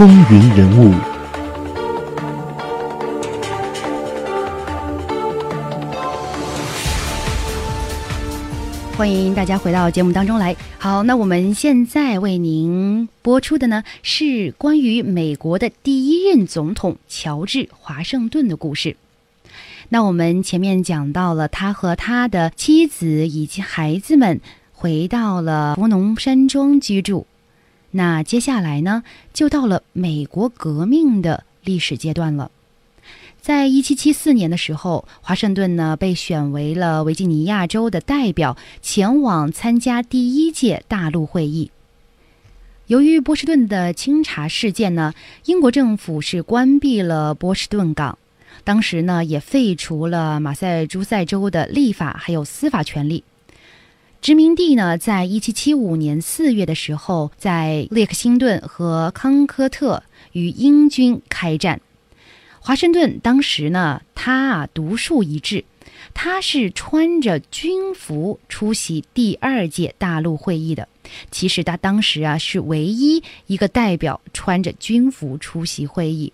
风云人物。欢迎大家回到节目当中来。好，那我们现在为您播出的呢是关于美国的第一任总统乔治华盛顿的故事。那我们前面讲到了他和他的妻子以及孩子们回到了佛农山庄居住。那接下来呢，就到了美国革命的历史阶段了。在一七七四年的时候，华盛顿呢被选为了维吉尼亚州的代表，前往参加第一届大陆会议。由于波士顿的清查事件呢，英国政府是关闭了波士顿港，当时呢也废除了马赛诸塞州的立法还有司法权利。殖民地呢，在一七七五年四月的时候，在列克星顿和康科特与英军开战。华盛顿当时呢，他啊独树一帜，他是穿着军服出席第二届大陆会议的。其实他当时啊是唯一一个代表穿着军服出席会议。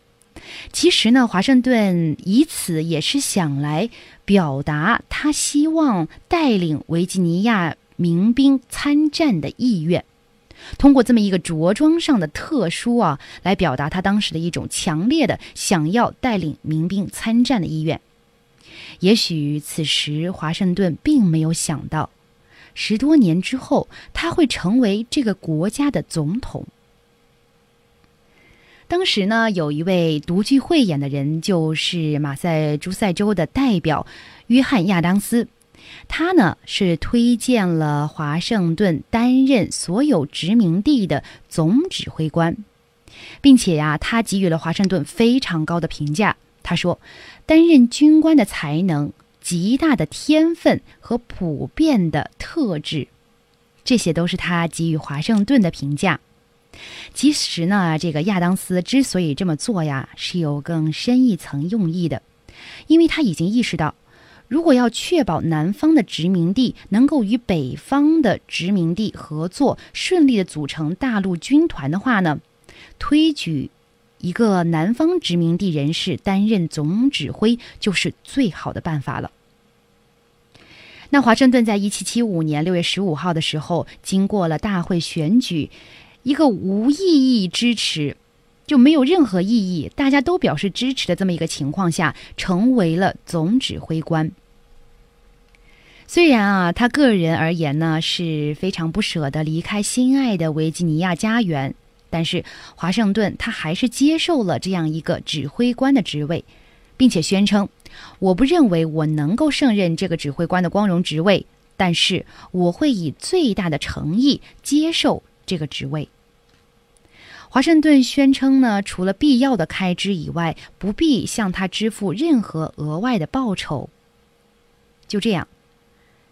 其实呢，华盛顿以此也是想来表达他希望带领维吉尼亚民兵参战的意愿。通过这么一个着装上的特殊啊，来表达他当时的一种强烈的想要带领民兵参战的意愿。也许此时华盛顿并没有想到，十多年之后他会成为这个国家的总统。当时呢，有一位独具慧眼的人，就是马赛诸塞州的代表约翰·亚当斯。他呢是推荐了华盛顿担任所有殖民地的总指挥官，并且呀，他给予了华盛顿非常高的评价。他说，担任军官的才能、极大的天分和普遍的特质，这些都是他给予华盛顿的评价。其实呢，这个亚当斯之所以这么做呀，是有更深一层用意的，因为他已经意识到。如果要确保南方的殖民地能够与北方的殖民地合作，顺利的组成大陆军团的话呢，推举一个南方殖民地人士担任总指挥就是最好的办法了。那华盛顿在一七七五年六月十五号的时候，经过了大会选举，一个无意义支持。就没有任何意义，大家都表示支持的这么一个情况下，成为了总指挥官。虽然啊，他个人而言呢是非常不舍得离开心爱的维吉尼亚家园，但是华盛顿他还是接受了这样一个指挥官的职位，并且宣称：“我不认为我能够胜任这个指挥官的光荣职位，但是我会以最大的诚意接受这个职位。”华盛顿宣称呢，除了必要的开支以外，不必向他支付任何额外的报酬。就这样，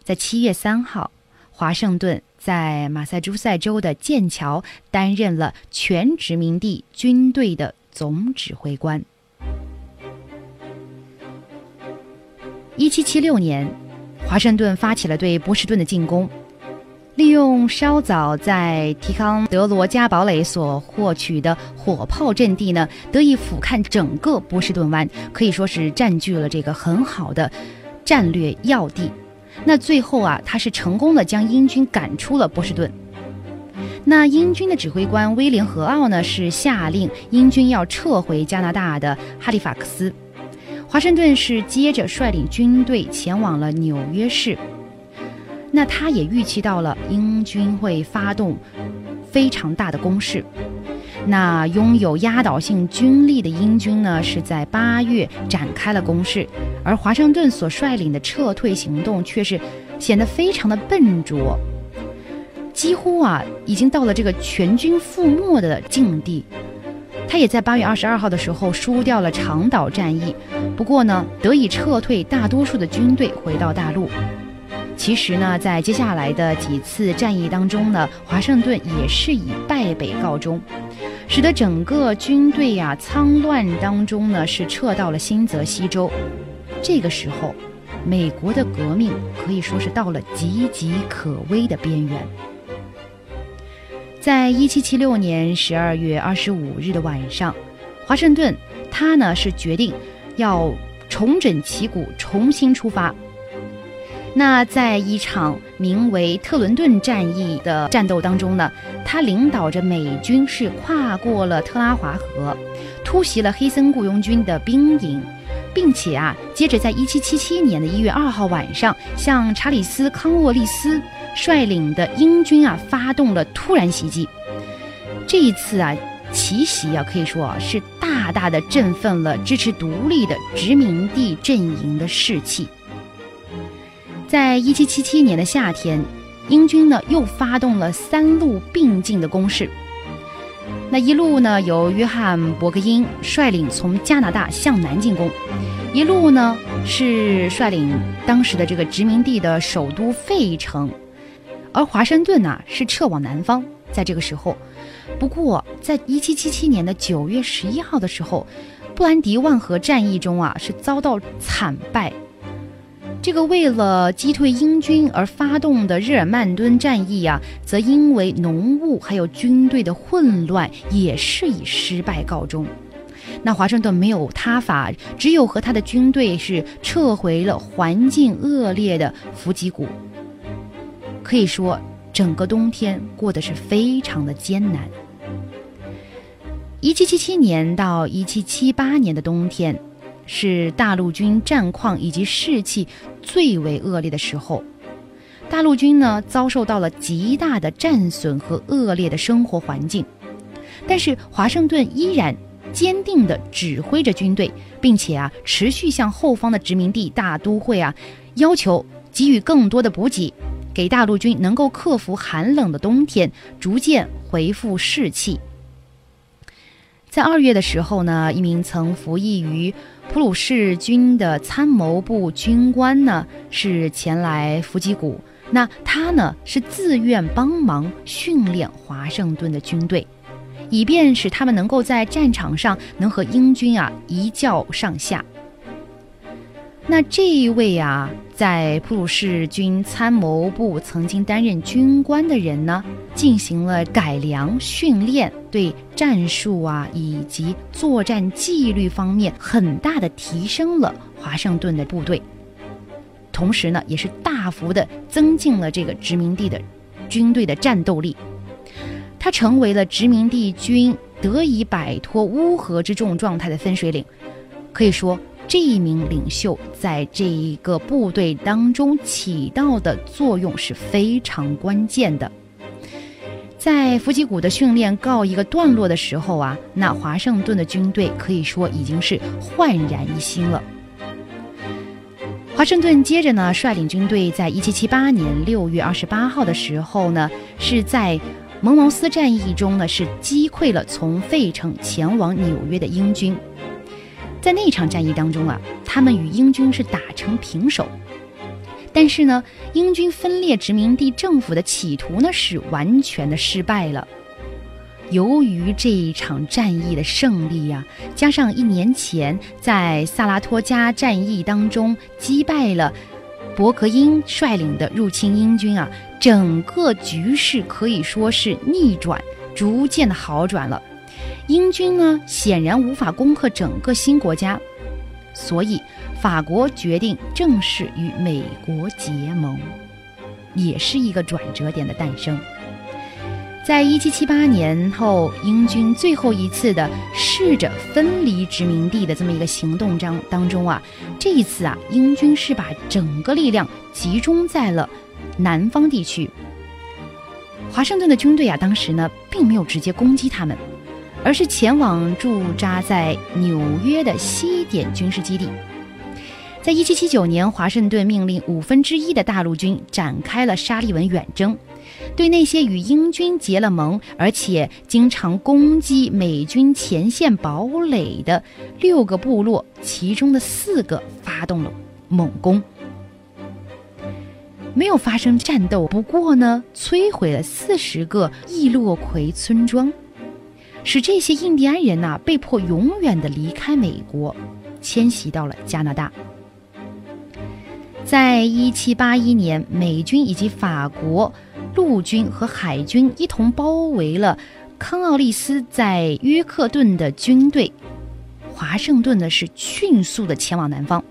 在七月三号，华盛顿在马萨诸塞州的剑桥担任了全殖民地军队的总指挥官。一七七六年，华盛顿发起了对波士顿的进攻。利用稍早在提康德罗加堡垒所获取的火炮阵地呢，得以俯瞰整个波士顿湾，可以说是占据了这个很好的战略要地。那最后啊，他是成功的将英军赶出了波士顿。那英军的指挥官威廉和奥呢，是下令英军要撤回加拿大的哈利法克斯。华盛顿是接着率领军队前往了纽约市。那他也预期到了英军会发动非常大的攻势。那拥有压倒性军力的英军呢，是在八月展开了攻势，而华盛顿所率领的撤退行动却是显得非常的笨拙，几乎啊已经到了这个全军覆没的境地。他也在八月二十二号的时候输掉了长岛战役，不过呢，得以撤退大多数的军队回到大陆。其实呢，在接下来的几次战役当中呢，华盛顿也是以败北告终，使得整个军队呀仓乱当中呢是撤到了新泽西州。这个时候，美国的革命可以说是到了岌岌可危的边缘。在一七七六年十二月二十五日的晚上，华盛顿他呢是决定要重整旗鼓，重新出发。那在一场名为特伦顿战役的战斗当中呢，他领导着美军是跨过了特拉华河，突袭了黑森雇佣军的兵营，并且啊，接着在一七七七年的一月二号晚上，向查理斯康沃利斯率领的英军啊发动了突然袭击。这一次啊，奇袭啊，可以说啊是大大的振奋了支持独立的殖民地阵营的士气。在一七七七年的夏天，英军呢又发动了三路并进的攻势。那一路呢由约翰·伯格因率领从加拿大向南进攻，一路呢是率领当时的这个殖民地的首都费城，而华盛顿呢是撤往南方。在这个时候，不过在一七七七年的九月十一号的时候，布兰迪万河战役中啊是遭到惨败。这个为了击退英军而发动的日耳曼敦战役啊，则因为浓雾还有军队的混乱，也是以失败告终。那华盛顿没有他法，只有和他的军队是撤回了环境恶劣的伏击谷。可以说，整个冬天过得是非常的艰难。一七七七年到一七七八年的冬天。是大陆军战况以及士气最为恶劣的时候，大陆军呢遭受到了极大的战损和恶劣的生活环境，但是华盛顿依然坚定地指挥着军队，并且啊持续向后方的殖民地大都会啊要求给予更多的补给，给大陆军能够克服寒冷的冬天，逐渐恢复士气。在二月的时候呢，一名曾服役于普鲁士军的参谋部军官呢，是前来伏击谷。那他呢，是自愿帮忙训练华盛顿的军队，以便使他们能够在战场上能和英军啊一较上下。那这一位啊，在普鲁士军参谋部曾经担任军官的人呢，进行了改良训练，对战术啊以及作战纪律方面很大的提升了华盛顿的部队，同时呢，也是大幅的增进了这个殖民地的军队的战斗力。他成为了殖民地军得以摆脱乌合之众状态的分水岭，可以说。这一名领袖在这一个部队当中起到的作用是非常关键的。在伏击谷的训练告一个段落的时候啊，那华盛顿的军队可以说已经是焕然一新了。华盛顿接着呢，率领军队在一七七八年六月二十八号的时候呢，是在蒙茅斯战役中呢，是击溃了从费城前往纽约的英军。在那场战役当中啊，他们与英军是打成平手，但是呢，英军分裂殖民地政府的企图呢是完全的失败了。由于这一场战役的胜利呀，加上一年前在萨拉托加战役当中击败了伯格因率领的入侵英军啊，整个局势可以说是逆转，逐渐的好转了。英军呢，显然无法攻克整个新国家，所以法国决定正式与美国结盟，也是一个转折点的诞生。在一七七八年后，英军最后一次的试着分离殖民地的这么一个行动当当中啊，这一次啊，英军是把整个力量集中在了南方地区。华盛顿的军队啊，当时呢，并没有直接攻击他们。而是前往驻扎在纽约的西点军事基地。在一七七九年，华盛顿命令五分之一的大陆军展开了沙利文远征，对那些与英军结了盟，而且经常攻击美军前线堡垒的六个部落，其中的四个发动了猛攻，没有发生战斗，不过呢，摧毁了四十个易洛魁村庄。使这些印第安人呐被迫永远的离开美国，迁徙到了加拿大。在一七八一年，美军以及法国陆军和海军一同包围了康奥利斯在约克顿的军队。华盛顿呢是迅速的前往南方，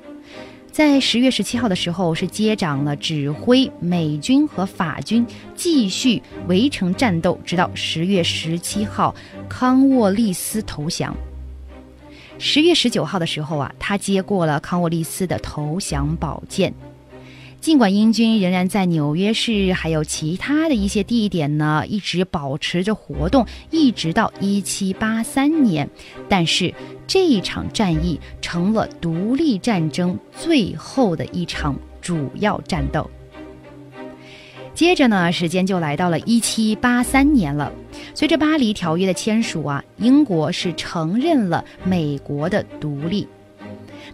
在十月十七号的时候是接掌了指挥美军和法军继续围城战斗，直到十月十七号康沃利斯投降。十月十九号的时候啊，他接过了康沃利斯的投降宝剑。尽管英军仍然在纽约市还有其他的一些地点呢，一直保持着活动，一直到一七八三年，但是这一场战役成了独立战争最后的一场主要战斗。接着呢，时间就来到了一七八三年了。随着巴黎条约的签署啊，英国是承认了美国的独立。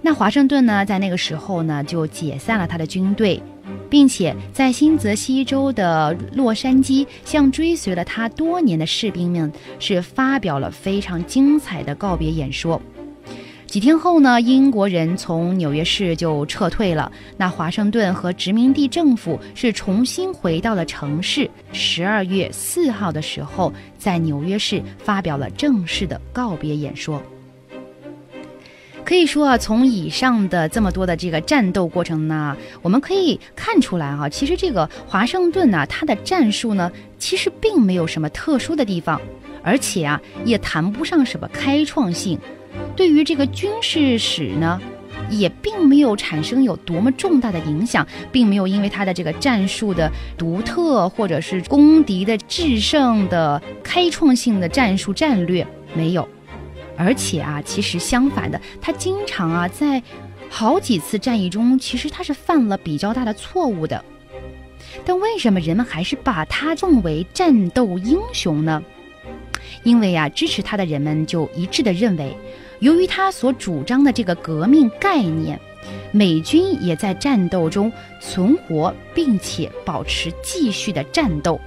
那华盛顿呢，在那个时候呢，就解散了他的军队，并且在新泽西州的洛杉矶，向追随了他多年的士兵们是发表了非常精彩的告别演说。几天后呢，英国人从纽约市就撤退了。那华盛顿和殖民地政府是重新回到了城市。十二月四号的时候，在纽约市发表了正式的告别演说。可以说啊，从以上的这么多的这个战斗过程呢，我们可以看出来啊，其实这个华盛顿呢，他的战术呢，其实并没有什么特殊的地方，而且啊，也谈不上什么开创性，对于这个军事史呢，也并没有产生有多么重大的影响，并没有因为他的这个战术的独特，或者是攻敌的制胜的开创性的战术战略没有。而且啊，其实相反的，他经常啊，在好几次战役中，其实他是犯了比较大的错误的。但为什么人们还是把他奉为战斗英雄呢？因为啊，支持他的人们就一致的认为，由于他所主张的这个革命概念，美军也在战斗中存活，并且保持继续的战斗，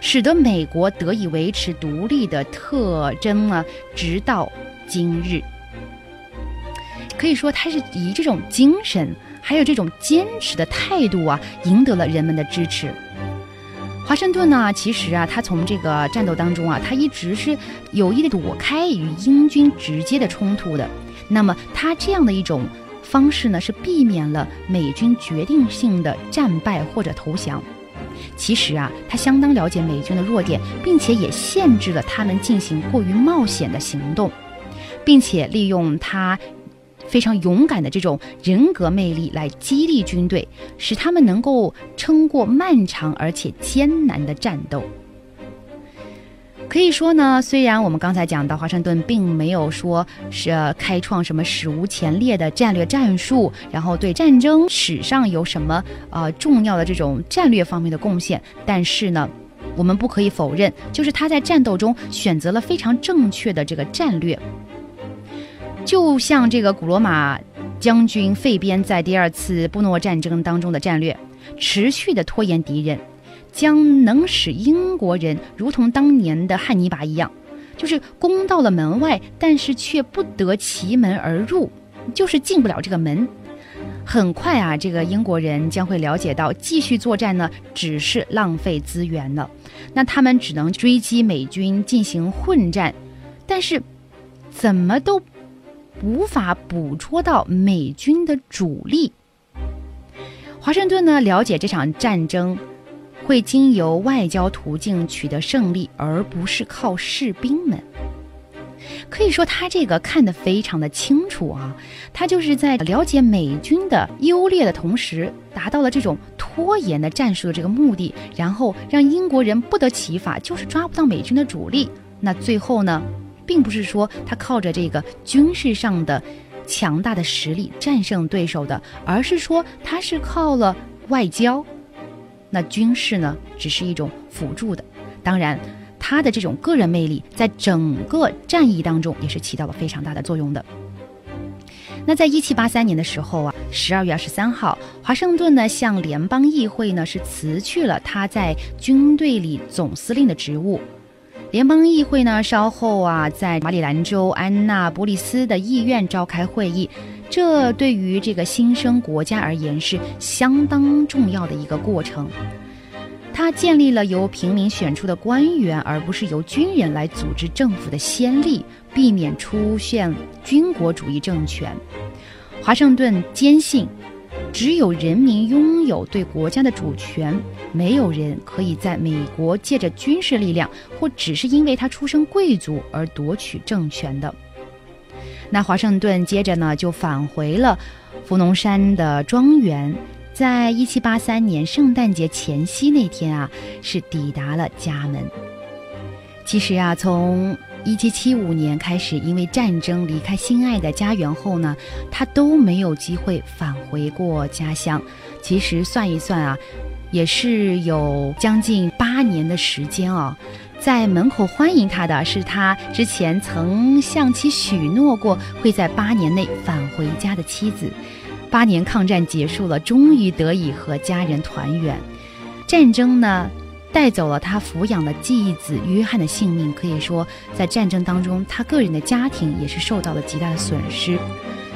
使得美国得以维持独立的特征呢，直到。今日，可以说他是以这种精神，还有这种坚持的态度啊，赢得了人们的支持。华盛顿呢，其实啊，他从这个战斗当中啊，他一直是有意的躲开与英军直接的冲突的。那么他这样的一种方式呢，是避免了美军决定性的战败或者投降。其实啊，他相当了解美军的弱点，并且也限制了他们进行过于冒险的行动。并且利用他非常勇敢的这种人格魅力来激励军队，使他们能够撑过漫长而且艰难的战斗。可以说呢，虽然我们刚才讲到华盛顿并没有说是开创什么史无前例的战略战术，然后对战争史上有什么呃重要的这种战略方面的贡献，但是呢，我们不可以否认，就是他在战斗中选择了非常正确的这个战略。就像这个古罗马将军费边在第二次布诺战争当中的战略，持续的拖延敌人，将能使英国人如同当年的汉尼拔一样，就是攻到了门外，但是却不得其门而入，就是进不了这个门。很快啊，这个英国人将会了解到，继续作战呢只是浪费资源了，那他们只能追击美军进行混战，但是怎么都。无法捕捉到美军的主力。华盛顿呢，了解这场战争会经由外交途径取得胜利，而不是靠士兵们。可以说，他这个看得非常的清楚啊。他就是在了解美军的优劣的同时，达到了这种拖延的战术的这个目的，然后让英国人不得其法，就是抓不到美军的主力。那最后呢？并不是说他靠着这个军事上的强大的实力战胜对手的，而是说他是靠了外交。那军事呢，只是一种辅助的。当然，他的这种个人魅力在整个战役当中也是起到了非常大的作用的。那在一七八三年的时候啊，十二月二十三号，华盛顿呢向联邦议会呢是辞去了他在军队里总司令的职务。联邦议会呢，稍后啊，在马里兰州安娜波利斯的议院召开会议，这对于这个新生国家而言是相当重要的一个过程。他建立了由平民选出的官员，而不是由军人来组织政府的先例，避免出现军国主义政权。华盛顿坚信，只有人民拥有对国家的主权，没有人可以在美国借着军事力量或只是因为他出身贵族而夺取政权的。那华盛顿接着呢，就返回了福农山的庄园。在一七八三年圣诞节前夕那天啊，是抵达了家门。其实啊，从一七七五年开始，因为战争离开心爱的家园后呢，他都没有机会返回过家乡。其实算一算啊，也是有将近八年的时间啊。在门口欢迎他的是他之前曾向其许诺过会在八年内返回家的妻子。八年抗战结束了，终于得以和家人团圆。战争呢，带走了他抚养的继子约翰的性命。可以说，在战争当中，他个人的家庭也是受到了极大的损失。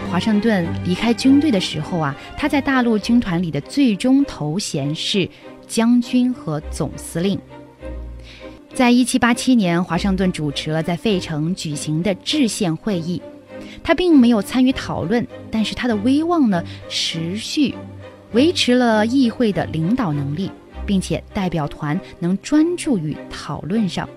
华盛顿离开军队的时候啊，他在大陆军团里的最终头衔是将军和总司令。在一七八七年，华盛顿主持了在费城举行的制宪会议。他并没有参与讨论，但是他的威望呢，持续维持了议会的领导能力，并且代表团能专注于讨论上。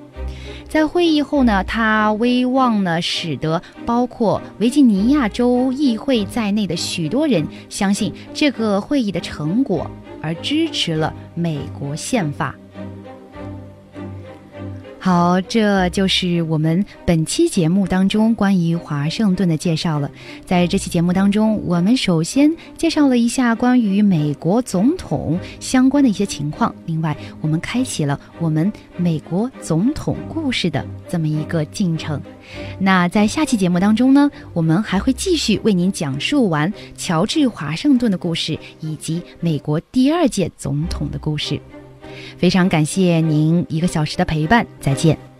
在会议后呢，他威望呢，使得包括维吉尼亚州议会在内的许多人相信这个会议的成果，而支持了美国宪法。好，这就是我们本期节目当中关于华盛顿的介绍了。在这期节目当中，我们首先介绍了一下关于美国总统相关的一些情况。另外，我们开启了我们美国总统故事的这么一个进程。那在下期节目当中呢，我们还会继续为您讲述完乔治华盛顿的故事，以及美国第二届总统的故事。非常感谢您一个小时的陪伴，再见。